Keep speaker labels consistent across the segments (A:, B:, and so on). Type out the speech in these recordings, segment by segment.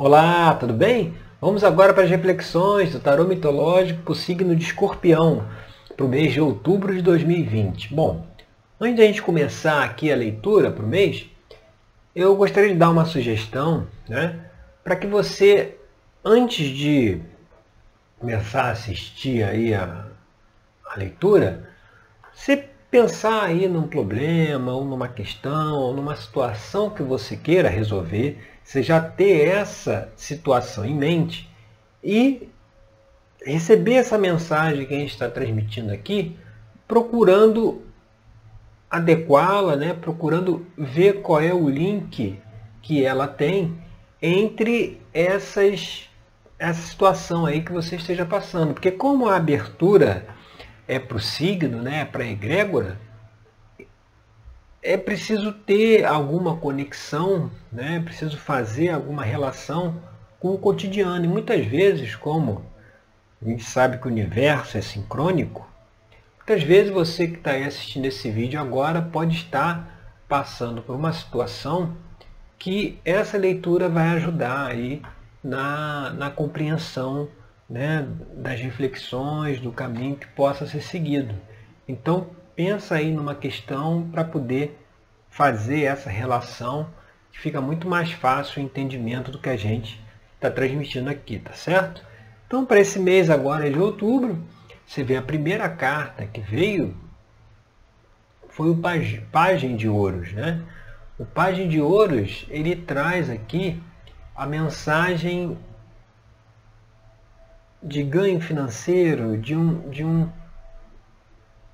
A: Olá, tudo bem? Vamos agora para as reflexões do tarô mitológico para o signo de escorpião para o mês de outubro de 2020. Bom, antes de a gente começar aqui a leitura para o mês, eu gostaria de dar uma sugestão né, para que você, antes de começar a assistir aí a, a leitura, você pensar aí num problema, ou numa questão, ou numa situação que você queira resolver, você já ter essa situação em mente e receber essa mensagem que a gente está transmitindo aqui, procurando adequá-la, né? procurando ver qual é o link que ela tem entre essas, essa situação aí que você esteja passando. Porque como a abertura é para o signo, né? para a egrégora, é preciso ter alguma conexão, né? preciso fazer alguma relação com o cotidiano. E muitas vezes, como a gente sabe que o universo é sincrônico, muitas vezes você que está aí assistindo esse vídeo agora pode estar passando por uma situação que essa leitura vai ajudar aí na, na compreensão né, das reflexões, do caminho que possa ser seguido. Então, pensa aí numa questão para poder fazer essa relação, que fica muito mais fácil o entendimento do que a gente está transmitindo aqui, tá certo? Então, para esse mês agora de outubro, você vê a primeira carta que veio foi o Pagem de Ouros, né? O Pagem de Ouros, ele traz aqui a mensagem de ganho financeiro, de um, de um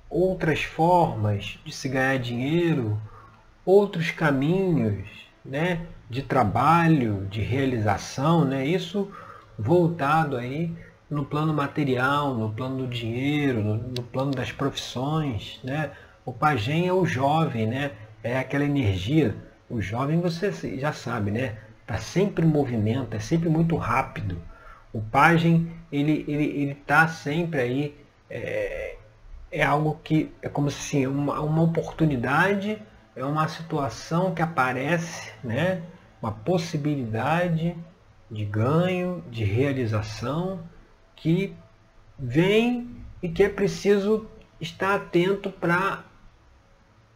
A: outras formas de se ganhar dinheiro, outros caminhos, né, de trabalho, de realização, né? Isso voltado aí no plano material, no plano do dinheiro, no, no plano das profissões, né? O pajem é o jovem, né? É aquela energia. O jovem você já sabe, né? Tá sempre em movimento, é sempre muito rápido. O pajem ele ele ele tá sempre aí é, é algo que é como se assim, uma, uma oportunidade, é uma situação que aparece, né? Uma possibilidade de ganho, de realização que vem e que é preciso estar atento para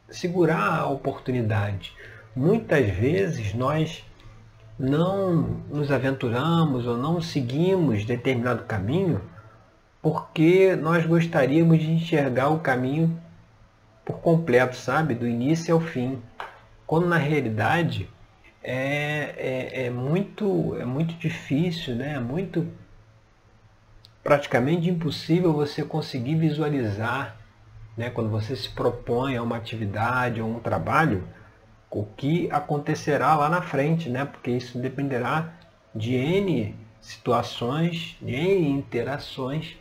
A: segurar a oportunidade. Muitas vezes nós não nos aventuramos ou não seguimos determinado caminho porque nós gostaríamos de enxergar o caminho por completo, sabe? Do início ao fim. Quando na realidade é, é, é muito, é muito difícil, né? é muito praticamente impossível você conseguir visualizar, né? quando você se propõe a uma atividade ou um trabalho, o que acontecerá lá na frente, né? porque isso dependerá de N situações, de N interações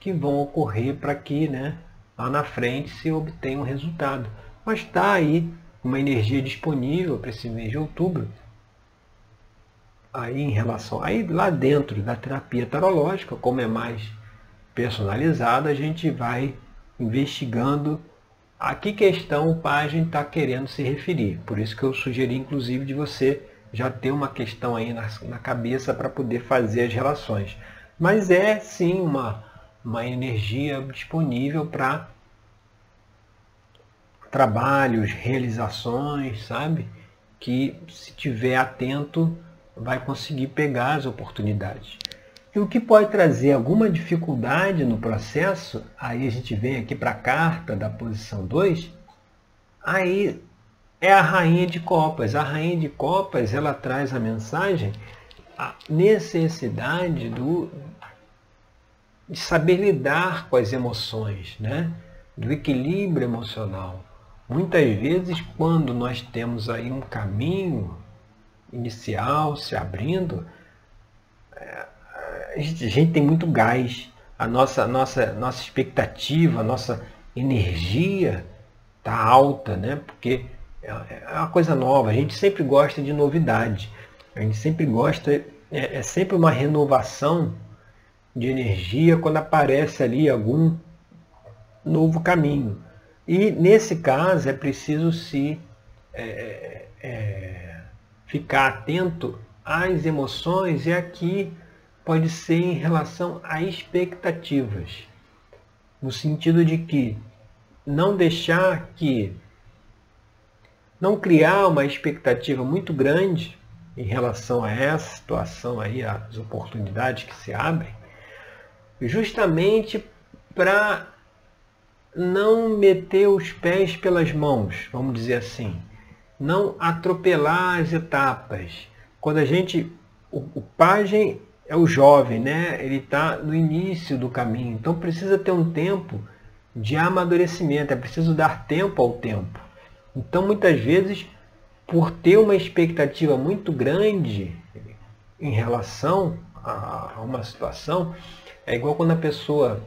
A: que vão ocorrer para que né, lá na frente se obtenha um resultado. Mas está aí uma energia disponível para esse mês de outubro. Aí em relação, aí lá dentro da terapia tarológica, como é mais personalizada, a gente vai investigando a que questão o pajem está querendo se referir. Por isso que eu sugeri, inclusive, de você já ter uma questão aí na, na cabeça para poder fazer as relações. Mas é sim uma, uma energia disponível para trabalhos, realizações, sabe? Que se tiver atento vai conseguir pegar as oportunidades. E o que pode trazer alguma dificuldade no processo, aí a gente vem aqui para a carta da posição 2, aí é a rainha de copas. A rainha de copas, ela traz a mensagem, a necessidade do, de saber lidar com as emoções, né? do equilíbrio emocional. Muitas vezes, quando nós temos aí um caminho inicial se abrindo, é, a gente, a gente tem muito gás. A nossa, nossa, nossa expectativa, nossa energia está alta, né? porque é, é uma coisa nova. A gente sempre gosta de novidade. A gente sempre gosta, é, é sempre uma renovação de energia quando aparece ali algum novo caminho. E nesse caso é preciso se é, é, ficar atento às emoções e aqui pode ser em relação a expectativas, no sentido de que não deixar que não criar uma expectativa muito grande em relação a essa situação aí, as oportunidades que se abrem, justamente para não meter os pés pelas mãos, vamos dizer assim, não atropelar as etapas. Quando a gente, o, o pajem é o jovem, né? Ele está no início do caminho, então precisa ter um tempo de amadurecimento, é preciso dar tempo ao tempo. Então muitas vezes, por ter uma expectativa muito grande em relação a uma situação, é igual quando a pessoa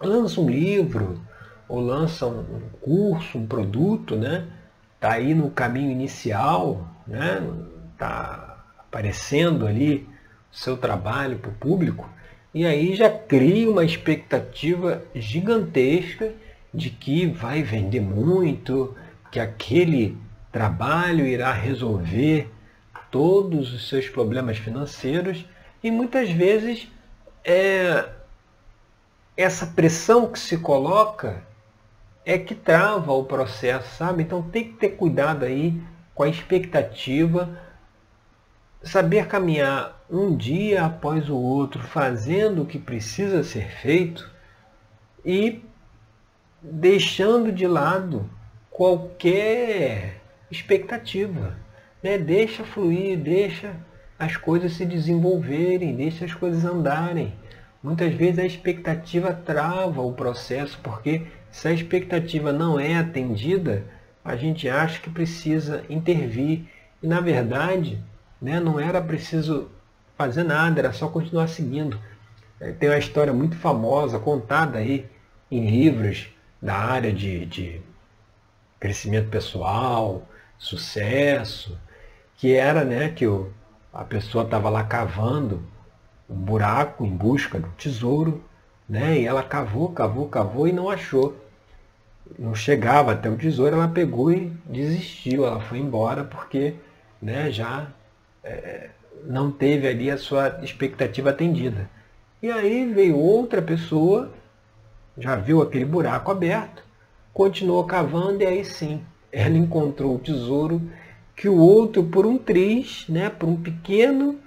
A: lança um livro ou lança um curso, um produto, né? Está aí no caminho inicial, né? Está aparecendo ali seu trabalho para o público, e aí já cria uma expectativa gigantesca de que vai vender muito, que aquele trabalho irá resolver todos os seus problemas financeiros e muitas vezes é, essa pressão que se coloca é que trava o processo, sabe? Então tem que ter cuidado aí com a expectativa, saber caminhar um dia após o outro, fazendo o que precisa ser feito e deixando de lado qualquer expectativa. Né? Deixa fluir, deixa as coisas se desenvolverem, deixa as coisas andarem. Muitas vezes a expectativa trava o processo, porque se a expectativa não é atendida, a gente acha que precisa intervir. E na verdade, né, não era preciso fazer nada, era só continuar seguindo. É, tem uma história muito famosa, contada aí em livros da área de, de crescimento pessoal, sucesso, que era né, que o, a pessoa estava lá cavando um buraco em busca do tesouro, né? E ela cavou, cavou, cavou e não achou. Não chegava até o tesouro, ela pegou e desistiu, ela foi embora porque né, já é, não teve ali a sua expectativa atendida. E aí veio outra pessoa, já viu aquele buraco aberto, continuou cavando e aí sim, ela encontrou o tesouro que o outro, por um triz, né, por um pequeno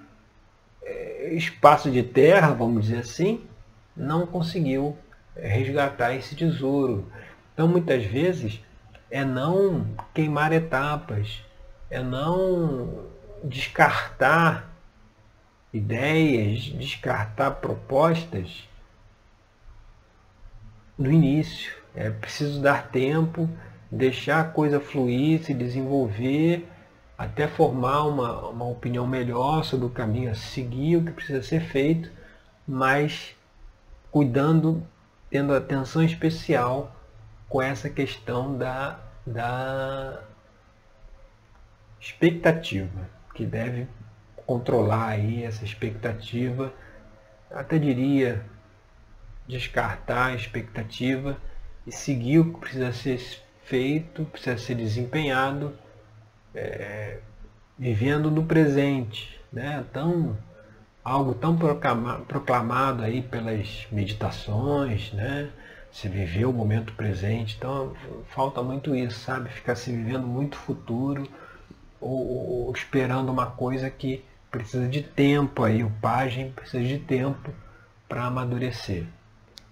A: espaço de terra, vamos dizer assim, não conseguiu resgatar esse tesouro. Então, muitas vezes, é não queimar etapas, é não descartar ideias, descartar propostas no início. É preciso dar tempo, deixar a coisa fluir, se desenvolver até formar uma, uma opinião melhor sobre o caminho a seguir, o que precisa ser feito, mas cuidando, tendo atenção especial com essa questão da, da expectativa, que deve controlar aí essa expectativa, até diria descartar a expectativa e seguir o que precisa ser feito, precisa ser desempenhado é, vivendo no presente, né? tão, algo tão proclamado aí pelas meditações, né? se viver o momento presente. Então falta muito isso, sabe? Ficar se vivendo muito futuro ou, ou esperando uma coisa que precisa de tempo aí, o pajem precisa de tempo para amadurecer.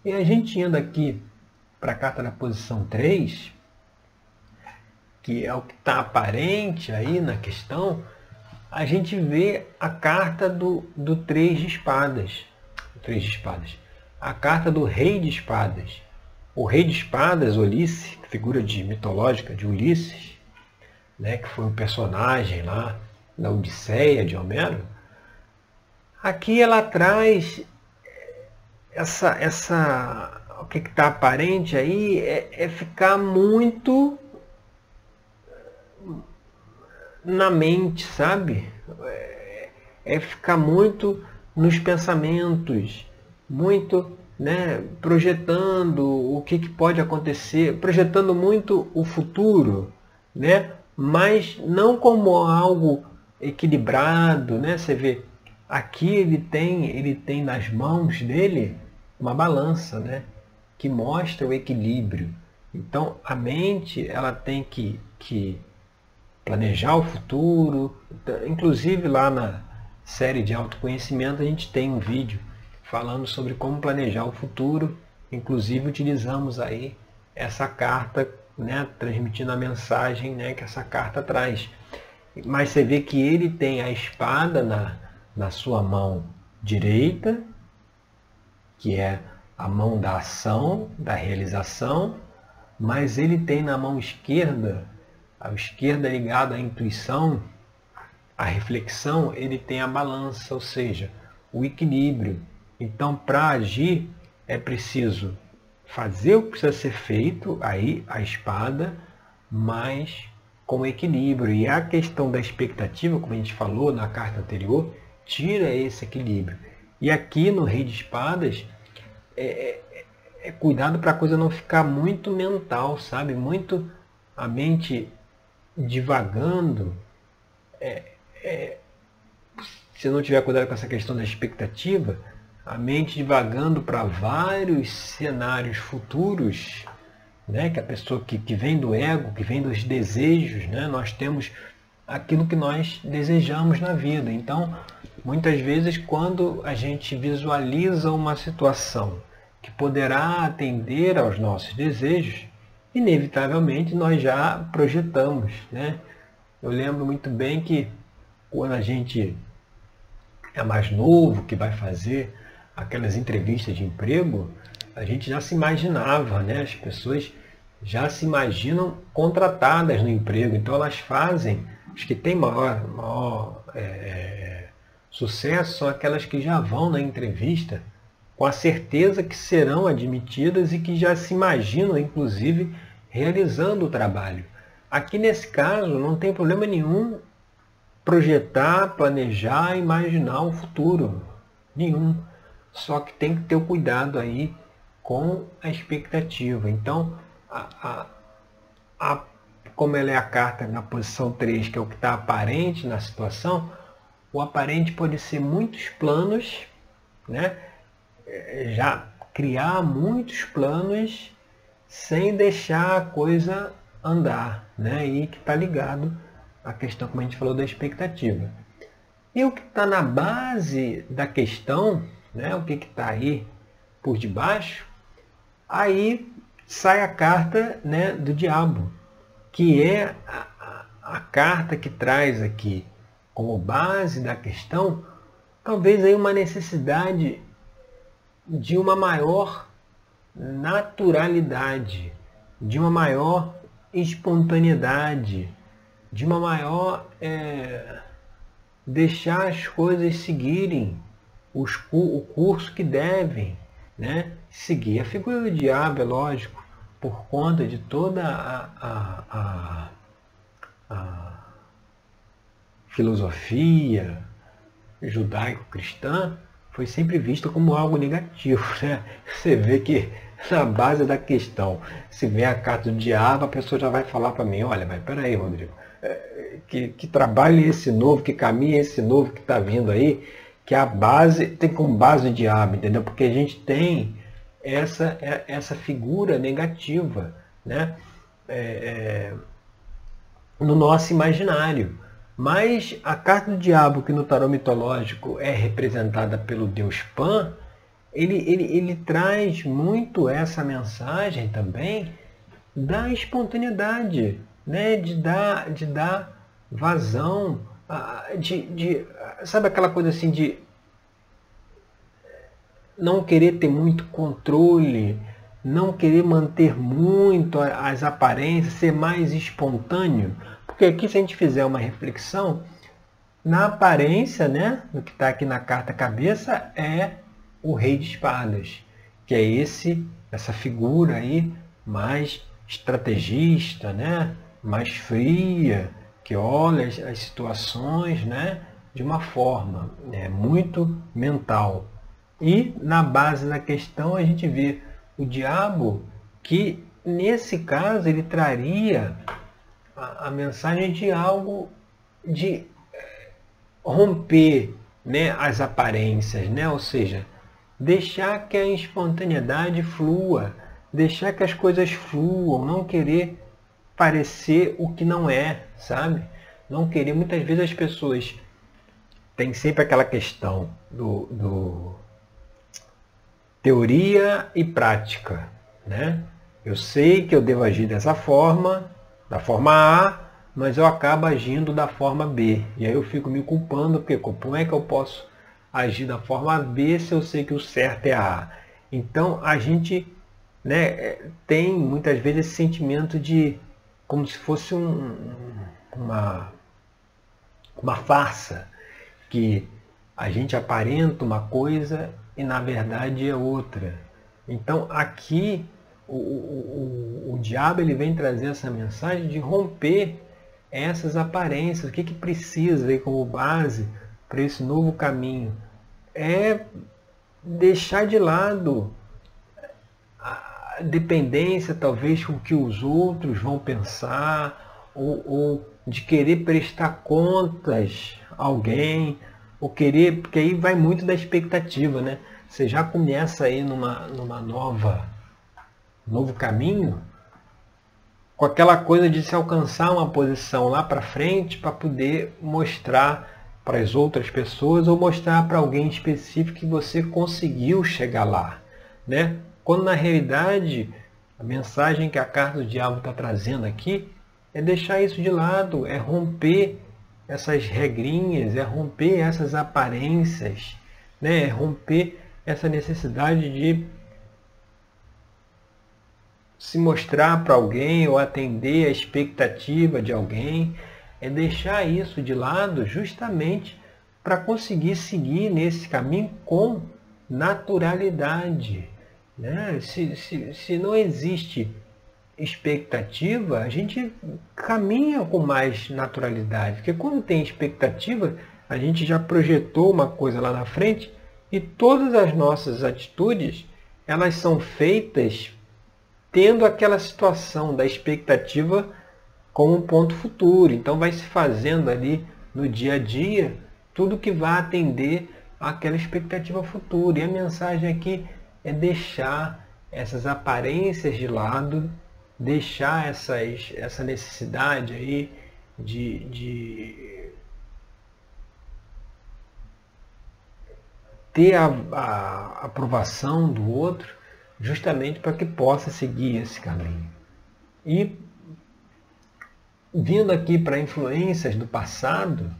A: E a gente indo aqui para a carta da posição 3, que é o que está aparente aí na questão, a gente vê a carta do, do três de espadas. Três de espadas. A carta do rei de espadas. O rei de espadas, Ulisses, figura de mitológica de Ulisses, né, que foi um personagem lá da Odisseia de Homero. Aqui ela traz essa, essa o que está aparente aí é, é ficar muito na mente, sabe? É, é ficar muito nos pensamentos, muito né, projetando o que, que pode acontecer, projetando muito o futuro, né? Mas não como algo equilibrado, né? Você vê, aqui ele tem, ele tem nas mãos dele uma balança, né? Que mostra o equilíbrio. Então a mente ela tem que, que planejar o futuro. Inclusive lá na série de autoconhecimento a gente tem um vídeo falando sobre como planejar o futuro. Inclusive utilizamos aí essa carta, né, transmitindo a mensagem né, que essa carta traz. Mas você vê que ele tem a espada na, na sua mão direita, que é a mão da ação, da realização, mas ele tem na mão esquerda, a esquerda ligada à intuição, à reflexão, ele tem a balança, ou seja, o equilíbrio. Então, para agir, é preciso fazer o que precisa ser feito, aí a espada, mas com equilíbrio. E a questão da expectativa, como a gente falou na carta anterior, tira esse equilíbrio. E aqui no Rei de Espadas, é, é, é cuidado para a coisa não ficar muito mental, sabe? Muito a mente divagando. É, é, se não tiver cuidado com essa questão da expectativa, a mente divagando para vários cenários futuros, né? que a pessoa que, que vem do ego, que vem dos desejos, né? nós temos aquilo que nós desejamos na vida. Então, muitas vezes, quando a gente visualiza uma situação que poderá atender aos nossos desejos, inevitavelmente nós já projetamos. Né? Eu lembro muito bem que quando a gente é mais novo, que vai fazer aquelas entrevistas de emprego, a gente já se imaginava, né? As pessoas já se imaginam contratadas no emprego, então elas fazem, as que têm maior, maior é, sucesso são aquelas que já vão na entrevista com a certeza que serão admitidas e que já se imaginam, inclusive, realizando o trabalho. Aqui nesse caso não tem problema nenhum projetar, planejar, imaginar o futuro. Nenhum. Só que tem que ter o cuidado aí com a expectativa. Então, a, a, a, como ela é a carta na posição 3, que é o que está aparente na situação, o aparente pode ser muitos planos, né? É, já criar muitos planos sem deixar a coisa andar, né? E que está ligado à questão, como a gente falou, da expectativa. E o que está na base da questão né, o que está aí por debaixo, aí sai a carta né, do diabo, que é a, a, a carta que traz aqui como base da questão, talvez aí uma necessidade de uma maior naturalidade, de uma maior espontaneidade, de uma maior é, deixar as coisas seguirem os, o curso que devem né, seguir. A figura do diabo, é lógico, por conta de toda a, a, a, a filosofia judaico-cristã, foi sempre vista como algo negativo. Né? Você vê que na base da questão, se vem a carta do diabo, a pessoa já vai falar para mim, olha, mas peraí, Rodrigo, é, que, que trabalho é esse novo, que caminho é esse novo que está vindo aí, que a base tem como base o diabo, entendeu? Porque a gente tem essa, é, essa figura negativa né? É, é, no nosso imaginário. Mas a carta do diabo, que no tarô mitológico é representada pelo deus Pan, ele, ele, ele traz muito essa mensagem também da espontaneidade, né? de, dar, de dar vazão de, de, sabe aquela coisa assim de não querer ter muito controle, não querer manter muito as aparências, ser mais espontâneo. Porque aqui se a gente fizer uma reflexão, na aparência, né, no que está aqui na carta cabeça, é o rei de espadas, que é esse, essa figura aí mais estrategista, né, mais fria, que olha as, as situações né, de uma forma né, muito mental. E na base da questão a gente vê o diabo que nesse caso ele traria a, a mensagem de algo de romper né, as aparências, né? ou seja, deixar que a espontaneidade flua, deixar que as coisas fluam, não querer parecer o que não é, sabe? Não querer, muitas vezes as pessoas têm sempre aquela questão do, do teoria e prática, né? Eu sei que eu devo agir dessa forma, da forma A, mas eu acabo agindo da forma B. E aí eu fico me culpando, porque como é que eu posso agir da forma B se eu sei que o certo é a? Então a gente né, é, tem muitas vezes esse sentimento de como se fosse um, uma, uma farsa, que a gente aparenta uma coisa e na verdade é outra. Então aqui o, o, o, o diabo ele vem trazer essa mensagem de romper essas aparências. O que, que precisa aí como base para esse novo caminho? É deixar de lado a dependência, talvez, com o que os outros vão pensar, ou, ou de querer prestar contas a alguém, ou querer, porque aí vai muito da expectativa, né? Você já começa aí numa, numa nova, novo caminho, com aquela coisa de se alcançar uma posição lá para frente para poder mostrar para as outras pessoas ou mostrar para alguém específico que você conseguiu chegar lá, né? Quando na realidade a mensagem que a carta do diabo está trazendo aqui é deixar isso de lado, é romper essas regrinhas, é romper essas aparências, né? é romper essa necessidade de se mostrar para alguém ou atender a expectativa de alguém, é deixar isso de lado justamente para conseguir seguir nesse caminho com naturalidade. Né? Se, se, se não existe expectativa, a gente caminha com mais naturalidade. Porque quando tem expectativa, a gente já projetou uma coisa lá na frente e todas as nossas atitudes elas são feitas tendo aquela situação da expectativa como um ponto futuro. Então vai se fazendo ali no dia a dia tudo que vai atender àquela expectativa futura. E a mensagem aqui é deixar essas aparências de lado, deixar essas, essa necessidade aí de, de ter a, a aprovação do outro justamente para que possa seguir esse caminho. E vindo aqui para influências do passado,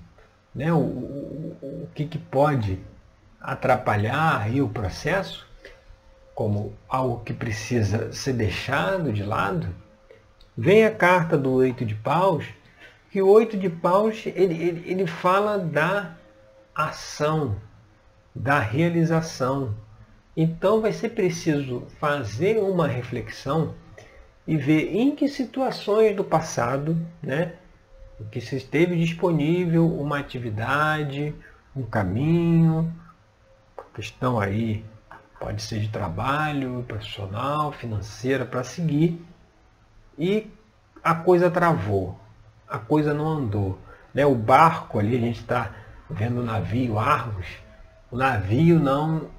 A: né, o, o, o que, que pode atrapalhar aí o processo, como algo que precisa ser deixado de lado, vem a carta do oito de paus, que o oito de paus ele, ele, ele fala da ação, da realização, então vai ser preciso fazer uma reflexão e ver em que situações do passado, né, que se esteve disponível uma atividade, um caminho, questão aí pode ser de trabalho, profissional, financeira para seguir e a coisa travou, a coisa não andou. Né? O barco ali, a gente está vendo o navio Argos, o navio não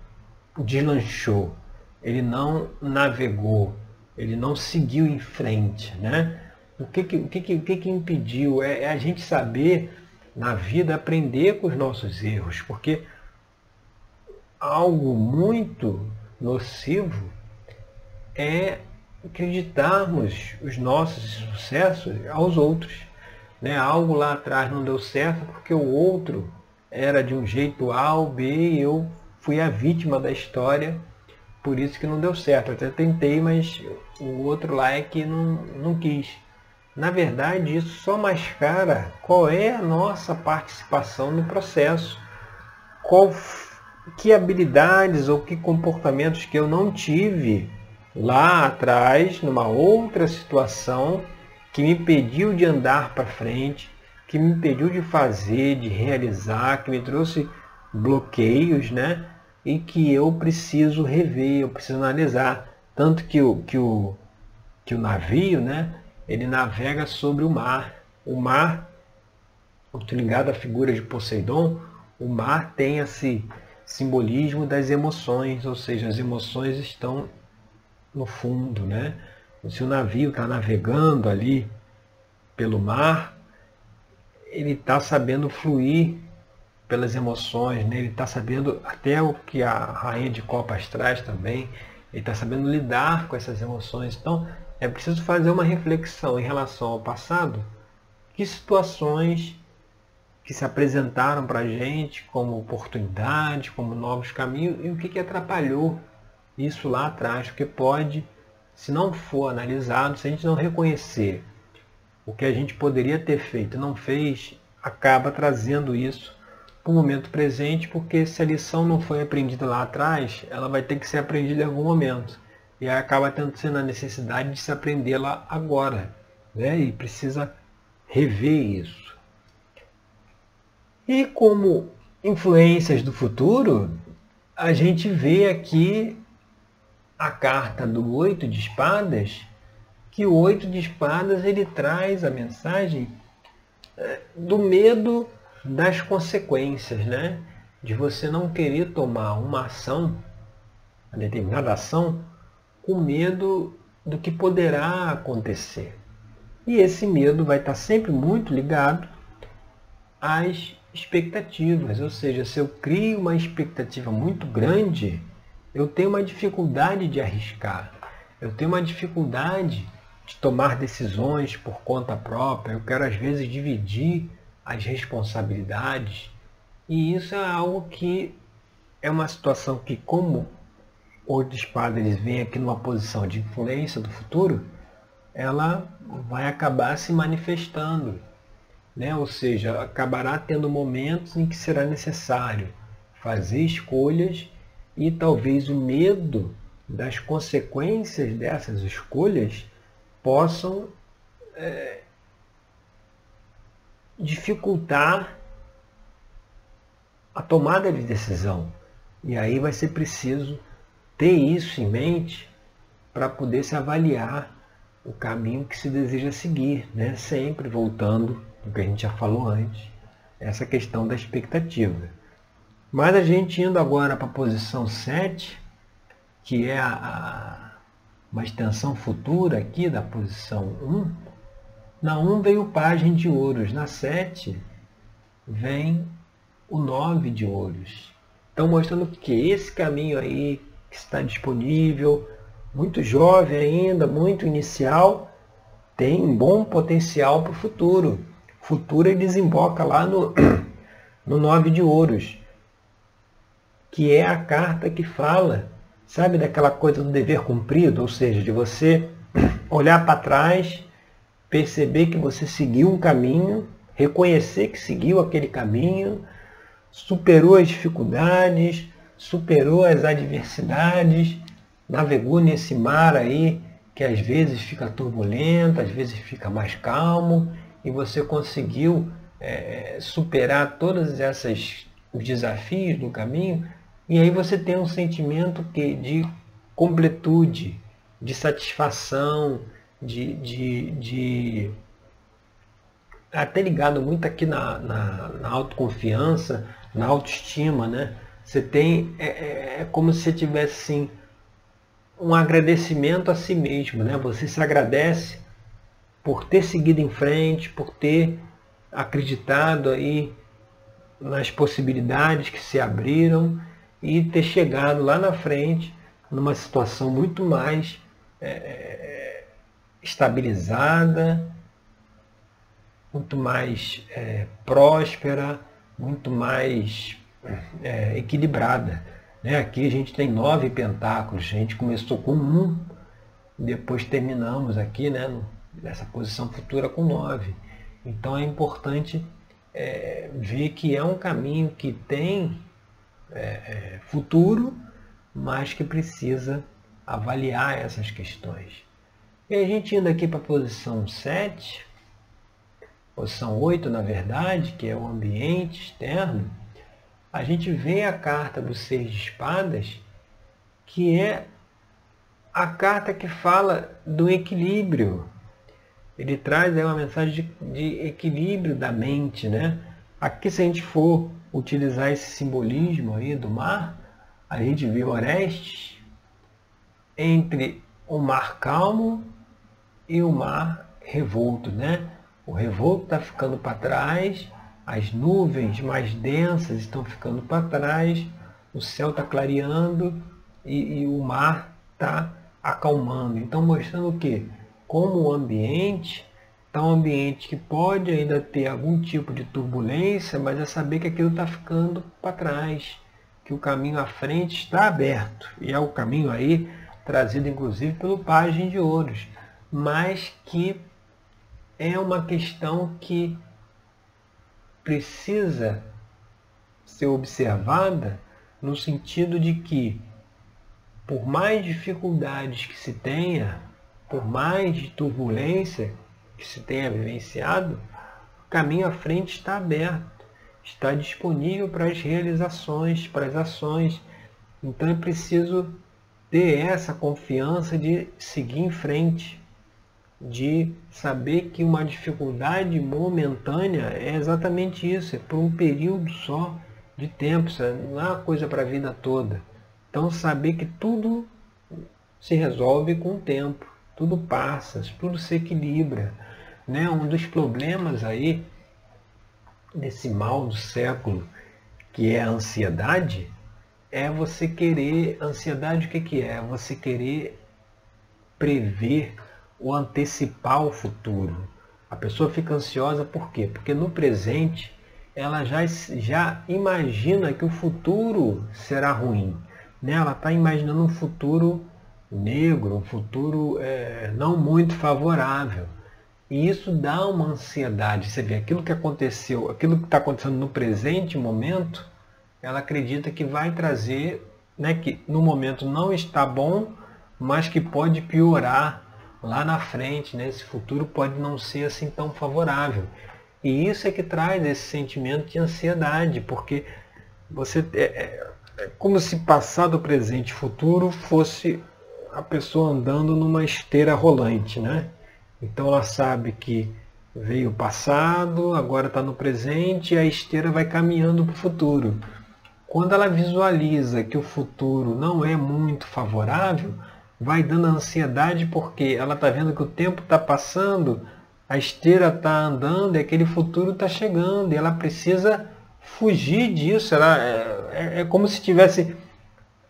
A: deslanchou, ele não navegou, ele não seguiu em frente. Né? O, que, que, o, que, o que, que impediu? É, é a gente saber na vida aprender com os nossos erros, porque algo muito nocivo é acreditarmos os nossos sucessos aos outros. Né? Algo lá atrás não deu certo porque o outro era de um jeito A ou B e eu fui a vítima da história, por isso que não deu certo. Eu até tentei, mas o outro lá é que não, não quis. Na verdade, isso só mascara qual é a nossa participação no processo. Qual, que habilidades ou que comportamentos que eu não tive lá atrás, numa outra situação, que me impediu de andar para frente, que me impediu de fazer, de realizar, que me trouxe bloqueios, né? E que eu preciso rever, eu preciso analisar. Tanto que o, que o, que o navio, né? Ele navega sobre o mar. O mar muito ligado à figura de Poseidon, o mar tem esse simbolismo das emoções, ou seja, as emoções estão no fundo, né? Se o navio está navegando ali pelo mar, ele está sabendo fluir pelas emoções, né? ele está sabendo até o que a rainha de copas traz também, ele está sabendo lidar com essas emoções. Então, é preciso fazer uma reflexão em relação ao passado, que situações que se apresentaram para a gente como oportunidade, como novos caminhos, e o que, que atrapalhou isso lá atrás, porque pode, se não for analisado, se a gente não reconhecer o que a gente poderia ter feito e não fez, acaba trazendo isso para o momento presente, porque se a lição não foi aprendida lá atrás, ela vai ter que ser aprendida em algum momento. E acaba tendo sendo a necessidade de se aprendê-la agora. Né? E precisa rever isso. E como influências do futuro, a gente vê aqui a carta do oito de espadas, que o oito de espadas ele traz a mensagem eh, do medo das consequências, né? De você não querer tomar uma ação, uma determinada ação, com medo do que poderá acontecer. E esse medo vai estar sempre muito ligado às expectativas, ou seja, se eu crio uma expectativa muito grande, eu tenho uma dificuldade de arriscar, eu tenho uma dificuldade de tomar decisões por conta própria, eu quero às vezes dividir as responsabilidades. E isso é algo que é uma situação que, como oito espadas eles vêm aqui numa posição de influência do futuro, ela vai acabar se manifestando. Né? Ou seja, acabará tendo momentos em que será necessário fazer escolhas e talvez o medo das consequências dessas escolhas possam é, dificultar a tomada de decisão. E aí vai ser preciso ter isso em mente para poder se avaliar o caminho que se deseja seguir, né? sempre voltando ao que a gente já falou antes, essa questão da expectativa. Mas a gente indo agora para a posição 7, que é a, a, uma extensão futura aqui da posição 1, na 1 veio o pajem de ouros, na 7 vem o 9 de ouros. Então mostrando que esse caminho aí que está disponível, muito jovem ainda, muito inicial, tem um bom potencial para o futuro. O futuro ele desemboca lá no, no 9 de ouros, que é a carta que fala, sabe, daquela coisa do dever cumprido, ou seja, de você olhar para trás perceber que você seguiu um caminho, reconhecer que seguiu aquele caminho, superou as dificuldades, superou as adversidades, navegou nesse mar aí que às vezes fica turbulento, às vezes fica mais calmo, e você conseguiu é, superar todos esses os desafios do caminho, e aí você tem um sentimento que, de completude, de satisfação, de, de, de até ligado muito aqui na, na, na, autoconfiança, na autoestima, né? Você tem, é, é, é como se tivesse assim, um agradecimento a si mesmo, né? Você se agradece por ter seguido em frente, por ter acreditado aí nas possibilidades que se abriram e ter chegado lá na frente numa situação muito mais é, é estabilizada, muito mais é, próspera, muito mais é, equilibrada. Né? Aqui a gente tem nove pentáculos, a gente começou com um, depois terminamos aqui né, nessa posição futura com nove. Então é importante é, ver que é um caminho que tem é, é, futuro, mas que precisa avaliar essas questões. E a gente indo aqui para a posição 7, posição 8 na verdade, que é o ambiente externo, a gente vê a carta do Seis de Espadas, que é a carta que fala do equilíbrio. Ele traz é uma mensagem de, de equilíbrio da mente, né? Aqui se a gente for utilizar esse simbolismo aí do mar, a gente vê Orestes entre o mar calmo e o mar revolto, né? O revolto está ficando para trás, as nuvens mais densas estão ficando para trás, o céu está clareando e, e, o mar está acalmando. Então mostrando o que? Como o ambiente está um ambiente que pode ainda ter algum tipo de turbulência, mas é saber que aquilo está ficando para trás, que o caminho à frente está aberto. E é o caminho aí trazido inclusive pelo Pagem de Ouros, mas que é uma questão que precisa ser observada no sentido de que, por mais dificuldades que se tenha, por mais turbulência que se tenha vivenciado, o caminho à frente está aberto, está disponível para as realizações, para as ações. Então é preciso ter essa confiança de seguir em frente, de saber que uma dificuldade momentânea é exatamente isso, é por um período só de tempo, não é uma coisa para a vida toda. Então saber que tudo se resolve com o tempo, tudo passa, tudo se equilibra. Né? Um dos problemas aí desse mal do século, que é a ansiedade, é você querer, ansiedade o que, que é? Você querer prever ou antecipar o futuro. A pessoa fica ansiosa por quê? Porque no presente ela já, já imagina que o futuro será ruim. Né? Ela está imaginando um futuro negro, um futuro é, não muito favorável. E isso dá uma ansiedade. Você vê aquilo que aconteceu, aquilo que está acontecendo no presente momento, ela acredita que vai trazer, né, que no momento não está bom, mas que pode piorar lá na frente, né? esse futuro pode não ser assim tão favorável. E isso é que traz esse sentimento de ansiedade, porque você é, é, é como se passado, presente e futuro fosse a pessoa andando numa esteira rolante, né? Então ela sabe que veio o passado, agora está no presente e a esteira vai caminhando para o futuro. Quando ela visualiza que o futuro não é muito favorável, vai dando ansiedade porque ela está vendo que o tempo está passando, a esteira está andando e aquele futuro está chegando e ela precisa fugir disso. Ela, é, é, é como se tivesse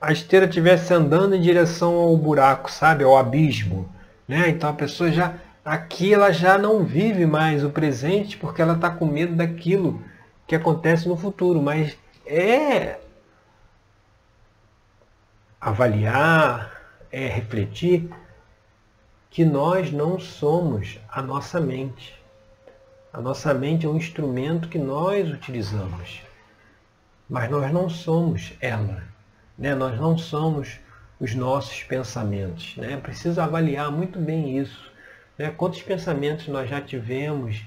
A: a esteira estivesse andando em direção ao buraco, sabe, ao abismo. Né? Então a pessoa já aqui ela já não vive mais o presente porque ela está com medo daquilo que acontece no futuro. Mas é avaliar, é refletir que nós não somos a nossa mente. A nossa mente é um instrumento que nós utilizamos, mas nós não somos ela. Né? Nós não somos os nossos pensamentos. Né? Precisa avaliar muito bem isso. Né? Quantos pensamentos nós já tivemos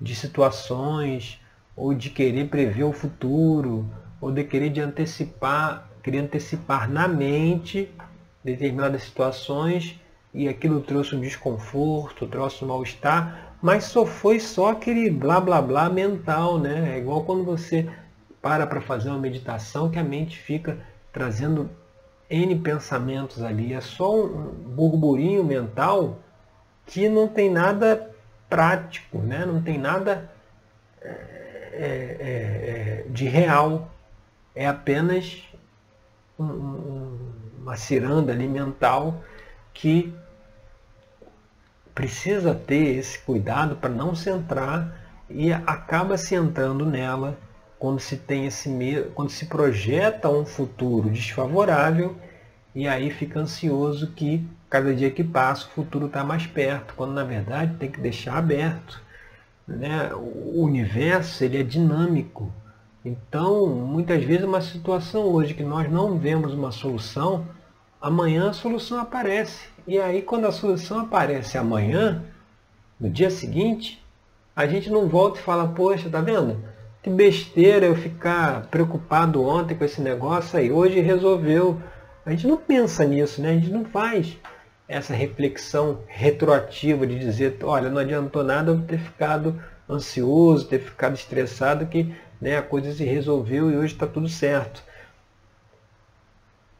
A: de situações, ou de querer prever o futuro, ou de querer de antecipar, querer antecipar na mente determinadas situações e aquilo trouxe um desconforto, trouxe um mal-estar, mas só foi só aquele blá blá blá mental, né? É igual quando você para para fazer uma meditação que a mente fica trazendo N pensamentos ali. É só um burburinho mental que não tem nada prático, né? não tem nada é, é, é, é de real. É apenas um, um uma ciranda ali mental que precisa ter esse cuidado para não se entrar e acaba se entrando nela quando se tem esse medo, quando se projeta um futuro desfavorável e aí fica ansioso que cada dia que passa o futuro está mais perto, quando na verdade tem que deixar aberto. Né? O universo ele é dinâmico. Então, muitas vezes uma situação hoje que nós não vemos uma solução, amanhã a solução aparece. E aí quando a solução aparece amanhã, no dia seguinte, a gente não volta e fala, poxa, tá vendo? Que besteira eu ficar preocupado ontem com esse negócio aí, hoje resolveu. A gente não pensa nisso, né? A gente não faz essa reflexão retroativa de dizer, olha, não adiantou nada eu ter ficado ansioso, ter ficado estressado, que né, a coisa se resolveu e hoje está tudo certo.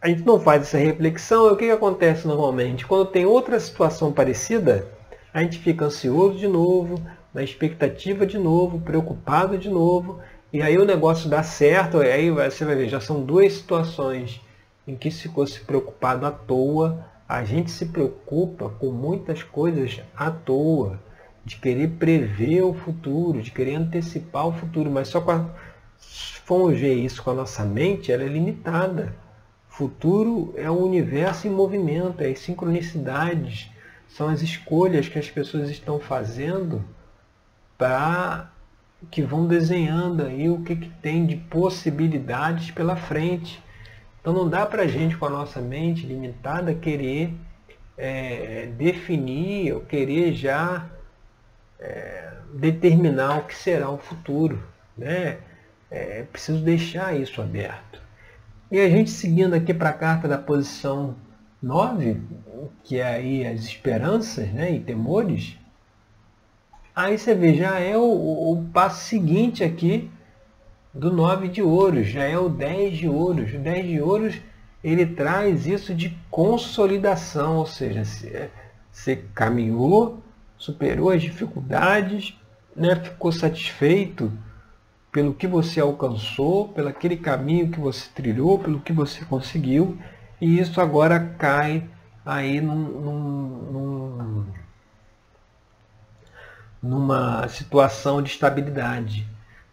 A: A gente não faz essa reflexão, o que, que acontece normalmente? Quando tem outra situação parecida, a gente fica ansioso de novo, na expectativa de novo, preocupado de novo, e aí o negócio dá certo, aí você vai ver, já são duas situações em que se ficou se preocupado à toa, a gente se preocupa com muitas coisas à toa, de querer prever o futuro, de querer antecipar o futuro, mas só quando formos ver isso com a nossa mente, ela é limitada. Futuro é o universo em movimento, é as sincronicidades, são as escolhas que as pessoas estão fazendo para que vão desenhando aí o que, que tem de possibilidades pela frente. Então não dá para a gente, com a nossa mente limitada, querer é, definir ou querer já é, determinar o que será o futuro. Né? É preciso deixar isso aberto. E a gente seguindo aqui para a carta da posição 9, que é aí as esperanças né, e temores, aí você vê, já é o, o passo seguinte aqui do 9 de ouros, já é o 10 de ouros. O 10 de ouros ele traz isso de consolidação, ou seja, você caminhou, superou as dificuldades, né, ficou satisfeito pelo que você alcançou, pelo aquele caminho que você trilhou, pelo que você conseguiu, e isso agora cai aí num, num, num, numa situação de estabilidade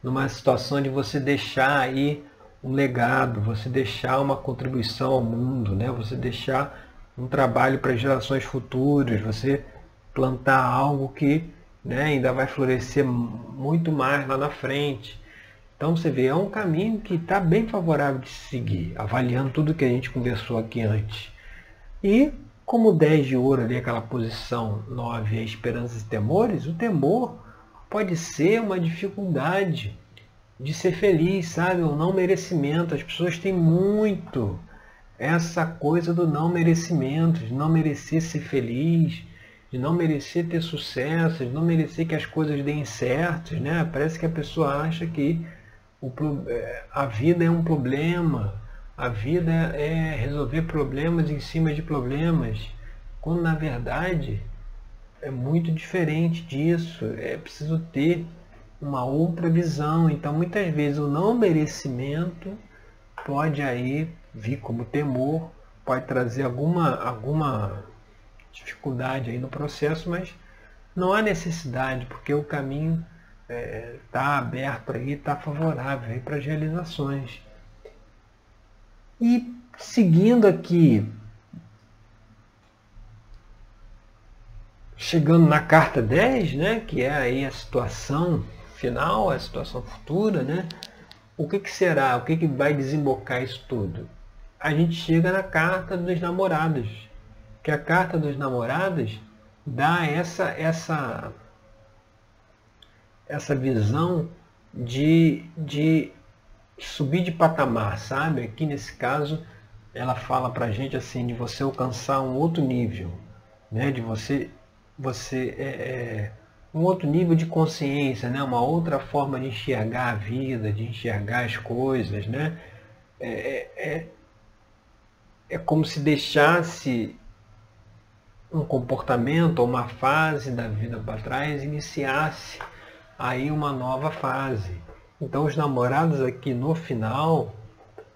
A: numa situação de você deixar aí um legado, você deixar uma contribuição ao mundo, né? você deixar um trabalho para gerações futuras, você plantar algo que né, ainda vai florescer muito mais lá na frente. Então você vê, é um caminho que está bem favorável de seguir, avaliando tudo que a gente conversou aqui antes. E como 10 de ouro ali, aquela posição 9 é esperanças e temores, o temor pode ser uma dificuldade de ser feliz, sabe? O não merecimento. As pessoas têm muito essa coisa do não merecimento, de não merecer ser feliz, de não merecer ter sucesso, de não merecer que as coisas deem certo, né? Parece que a pessoa acha que o, é, a vida é um problema, a vida é resolver problemas em cima de problemas, quando na verdade é muito diferente disso. É preciso ter uma outra visão. Então, muitas vezes, o não merecimento pode aí vir como temor, pode trazer alguma, alguma dificuldade aí no processo, mas não há necessidade, porque o caminho está é, tá aberto aí, está favorável para as realizações. E seguindo aqui chegando na carta 10, né, que é aí a situação final, a situação futura, né, o que, que será? O que, que vai desembocar isso tudo? A gente chega na carta dos namorados, que a carta dos namorados dá essa, essa, essa visão de, de subir de patamar, sabe? Aqui nesse caso, ela fala para a gente assim, de você alcançar um outro nível, né? de você você é, é, um outro nível de consciência, né? uma outra forma de enxergar a vida, de enxergar as coisas. Né? É, é, é, é como se deixasse um comportamento ou uma fase da vida para trás iniciasse aí uma nova fase. Então os namorados aqui no final,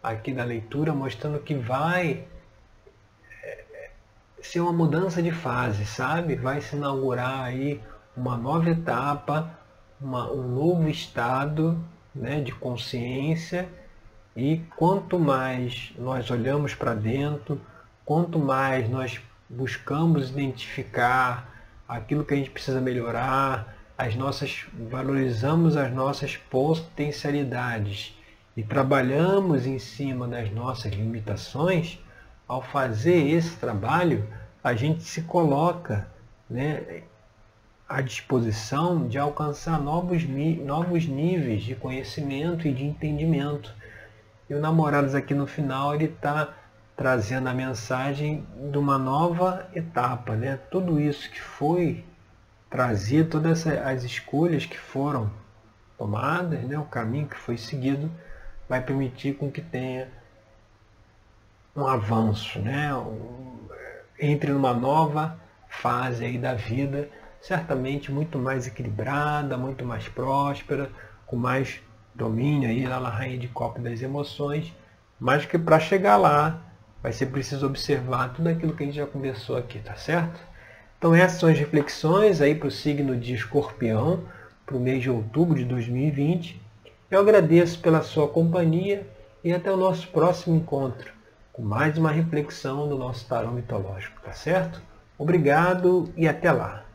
A: aqui da leitura, mostrando que vai ser uma mudança de fase, sabe? Vai se inaugurar aí uma nova etapa, uma, um novo estado né, de consciência e quanto mais nós olhamos para dentro, quanto mais nós buscamos identificar aquilo que a gente precisa melhorar, as nossas valorizamos as nossas potencialidades e trabalhamos em cima das nossas limitações, ao fazer esse trabalho, a gente se coloca né, à disposição de alcançar novos, novos níveis de conhecimento e de entendimento. E o Namorados aqui no final, ele está trazendo a mensagem de uma nova etapa, né? Tudo isso que foi trazido, todas as escolhas que foram tomadas, né? o caminho que foi seguido, vai permitir com que tenha um avanço, né? Um, entre numa nova fase aí da vida, certamente muito mais equilibrada, muito mais próspera, com mais domínio aí na rainha de copo das emoções, mas que para chegar lá vai ser preciso observar tudo aquilo que a gente já conversou aqui, tá certo? Então essas são as reflexões aí para o signo de escorpião, para o mês de outubro de 2020. Eu agradeço pela sua companhia e até o nosso próximo encontro com mais uma reflexão do nosso tarô mitológico, tá certo? Obrigado e até lá!